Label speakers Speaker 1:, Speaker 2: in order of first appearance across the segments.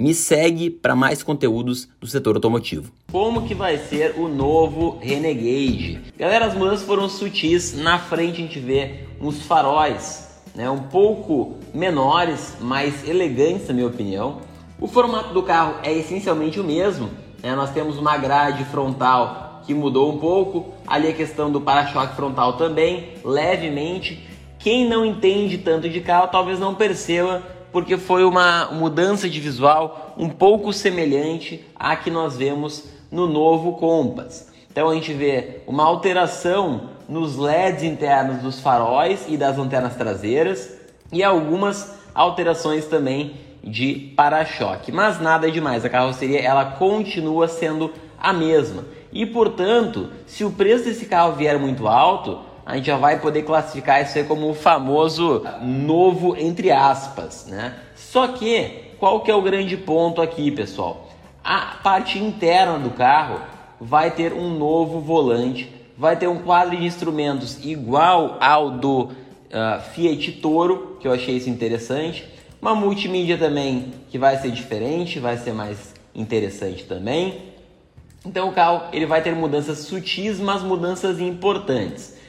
Speaker 1: Me segue para mais conteúdos do setor automotivo. Como que vai ser o novo Renegade? Galera, as mudanças foram sutis. Na frente a gente vê uns faróis, né, um pouco menores, mais elegantes na minha opinião. O formato do carro é essencialmente o mesmo. Né? Nós temos uma grade frontal que mudou um pouco. Ali a questão do para-choque frontal também, levemente. Quem não entende tanto de carro talvez não perceba porque foi uma mudança de visual um pouco semelhante à que nós vemos no novo Compass. Então a gente vê uma alteração nos LEDs internos dos faróis e das lanternas traseiras e algumas alterações também de para-choque, mas nada demais. A carroceria ela continua sendo a mesma. E portanto, se o preço desse carro vier muito alto, a gente já vai poder classificar isso aí como o famoso novo entre aspas, né? Só que qual que é o grande ponto aqui, pessoal? A parte interna do carro vai ter um novo volante, vai ter um quadro de instrumentos igual ao do uh, Fiat Toro, que eu achei isso interessante. Uma multimídia também que vai ser diferente, vai ser mais interessante também. Então o carro ele vai ter mudanças sutis, mas mudanças importantes.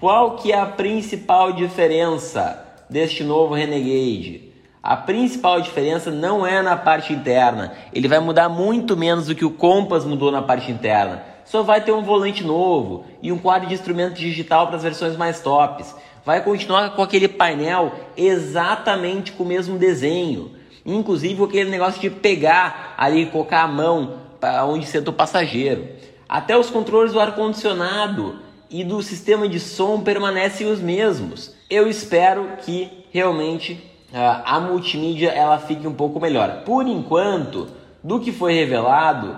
Speaker 1: Qual que é a principal diferença deste novo Renegade? A principal diferença não é na parte interna. Ele vai mudar muito menos do que o Compass mudou na parte interna. Só vai ter um volante novo e um quadro de instrumento digital para as versões mais tops. Vai continuar com aquele painel exatamente com o mesmo desenho. Inclusive aquele negócio de pegar ali e colocar a mão para onde senta o passageiro. Até os controles do ar-condicionado e do sistema de som permanecem os mesmos. Eu espero que realmente a multimídia ela fique um pouco melhor. Por enquanto, do que foi revelado,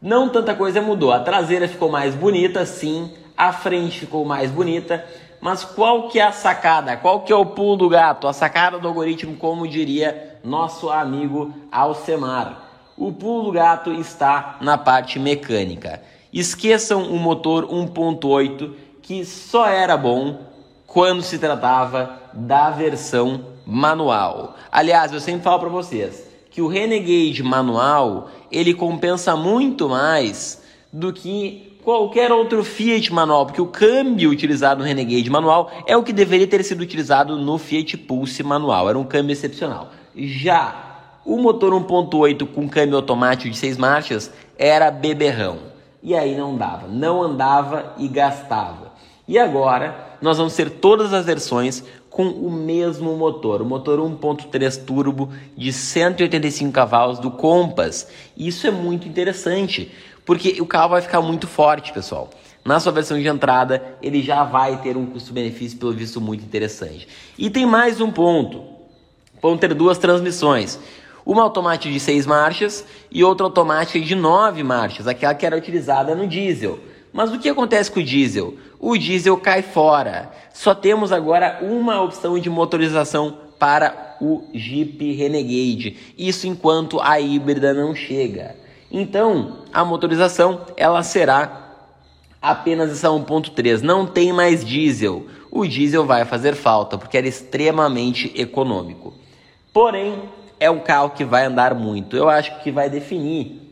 Speaker 1: não tanta coisa mudou. A traseira ficou mais bonita, sim. A frente ficou mais bonita. Mas qual que é a sacada? Qual que é o pulo do gato? A sacada do algoritmo, como diria nosso amigo Alcemar. O pulo do gato está na parte mecânica. Esqueçam o motor 1.8 que só era bom quando se tratava da versão manual. Aliás, eu sempre falo para vocês que o Renegade manual ele compensa muito mais do que qualquer outro Fiat manual, porque o câmbio utilizado no Renegade manual é o que deveria ter sido utilizado no Fiat Pulse manual. Era um câmbio excepcional. Já o motor 1.8 com câmbio automático de 6 marchas era beberrão e aí não dava, não andava e gastava. E agora nós vamos ter todas as versões com o mesmo motor, o motor 1.3 turbo de 185 cavalos do Compass. Isso é muito interessante, porque o carro vai ficar muito forte, pessoal. Na sua versão de entrada, ele já vai ter um custo-benefício, pelo visto, muito interessante. E tem mais um ponto. Vão ter duas transmissões uma automática de 6 marchas e outra automática de 9 marchas, aquela que era utilizada no diesel. Mas o que acontece com o diesel? O diesel cai fora. Só temos agora uma opção de motorização para o Jeep Renegade. Isso enquanto a híbrida não chega. Então, a motorização ela será apenas essa 1.3, não tem mais diesel. O diesel vai fazer falta porque era extremamente econômico. Porém, é um carro que vai andar muito. Eu acho que vai definir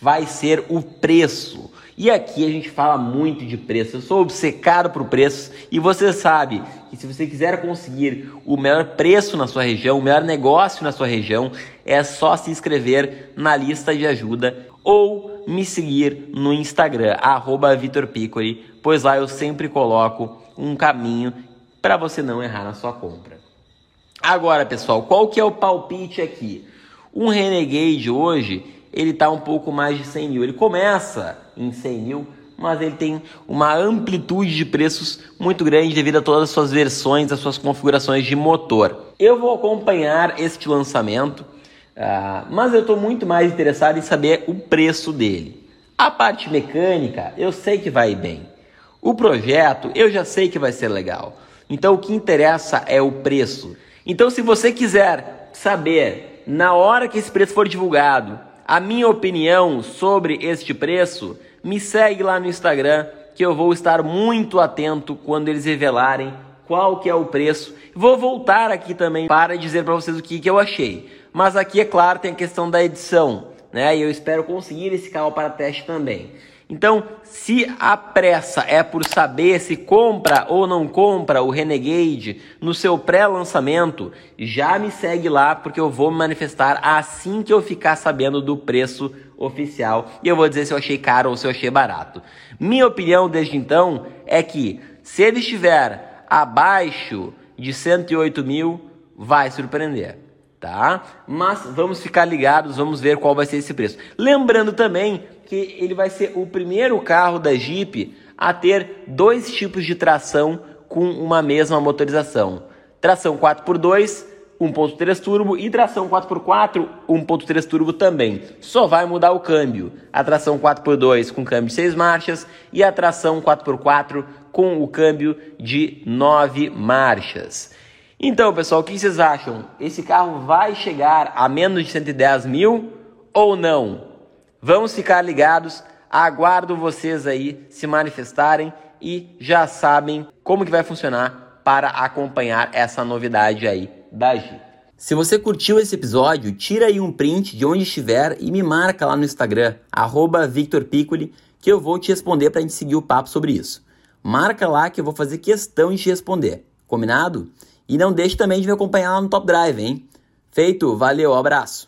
Speaker 1: vai ser o preço. E aqui a gente fala muito de preço. Eu sou obcecado por preços e você sabe que se você quiser conseguir o melhor preço na sua região, o melhor negócio na sua região, é só se inscrever na lista de ajuda ou me seguir no Instagram @vitorpicoli, pois lá eu sempre coloco um caminho para você não errar na sua compra. Agora, pessoal, qual que é o palpite aqui? Um Renegade hoje, ele está um pouco mais de 100 mil. Ele começa em 100 mil, mas ele tem uma amplitude de preços muito grande devido a todas as suas versões, as suas configurações de motor. Eu vou acompanhar este lançamento, uh, mas eu estou muito mais interessado em saber o preço dele. A parte mecânica, eu sei que vai bem. O projeto, eu já sei que vai ser legal. Então o que interessa é o preço. Então se você quiser saber na hora que esse preço for divulgado, a minha opinião sobre este preço, me segue lá no Instagram que eu vou estar muito atento quando eles revelarem qual que é o preço. Vou voltar aqui também para dizer para vocês o que, que eu achei. Mas aqui, é claro, tem a questão da edição, né? E eu espero conseguir esse carro para teste também. Então, se a pressa é por saber se compra ou não compra o Renegade no seu pré-lançamento, já me segue lá porque eu vou me manifestar assim que eu ficar sabendo do preço oficial e eu vou dizer se eu achei caro ou se eu achei barato. Minha opinião desde então é que se ele estiver abaixo de 108 mil, vai surpreender tá? Mas vamos ficar ligados, vamos ver qual vai ser esse preço. Lembrando também que ele vai ser o primeiro carro da Jeep a ter dois tipos de tração com uma mesma motorização. Tração 4x2, 1.3 turbo e tração 4x4, 1.3 turbo também. Só vai mudar o câmbio. A tração 4x2 com câmbio de 6 marchas e a tração 4x4 com o câmbio de 9 marchas. Então, pessoal, o que vocês acham? Esse carro vai chegar a menos de 110 mil ou não? Vamos ficar ligados. Aguardo vocês aí se manifestarem e já sabem como que vai funcionar para acompanhar essa novidade aí da Jeep. Se você curtiu esse episódio, tira aí um print de onde estiver e me marca lá no Instagram, @victorpiccoli, que eu vou te responder para a gente seguir o papo sobre isso. Marca lá que eu vou fazer questão de te responder. Combinado? E não deixe também de me acompanhar lá no Top Drive, hein? Feito, valeu, abraço!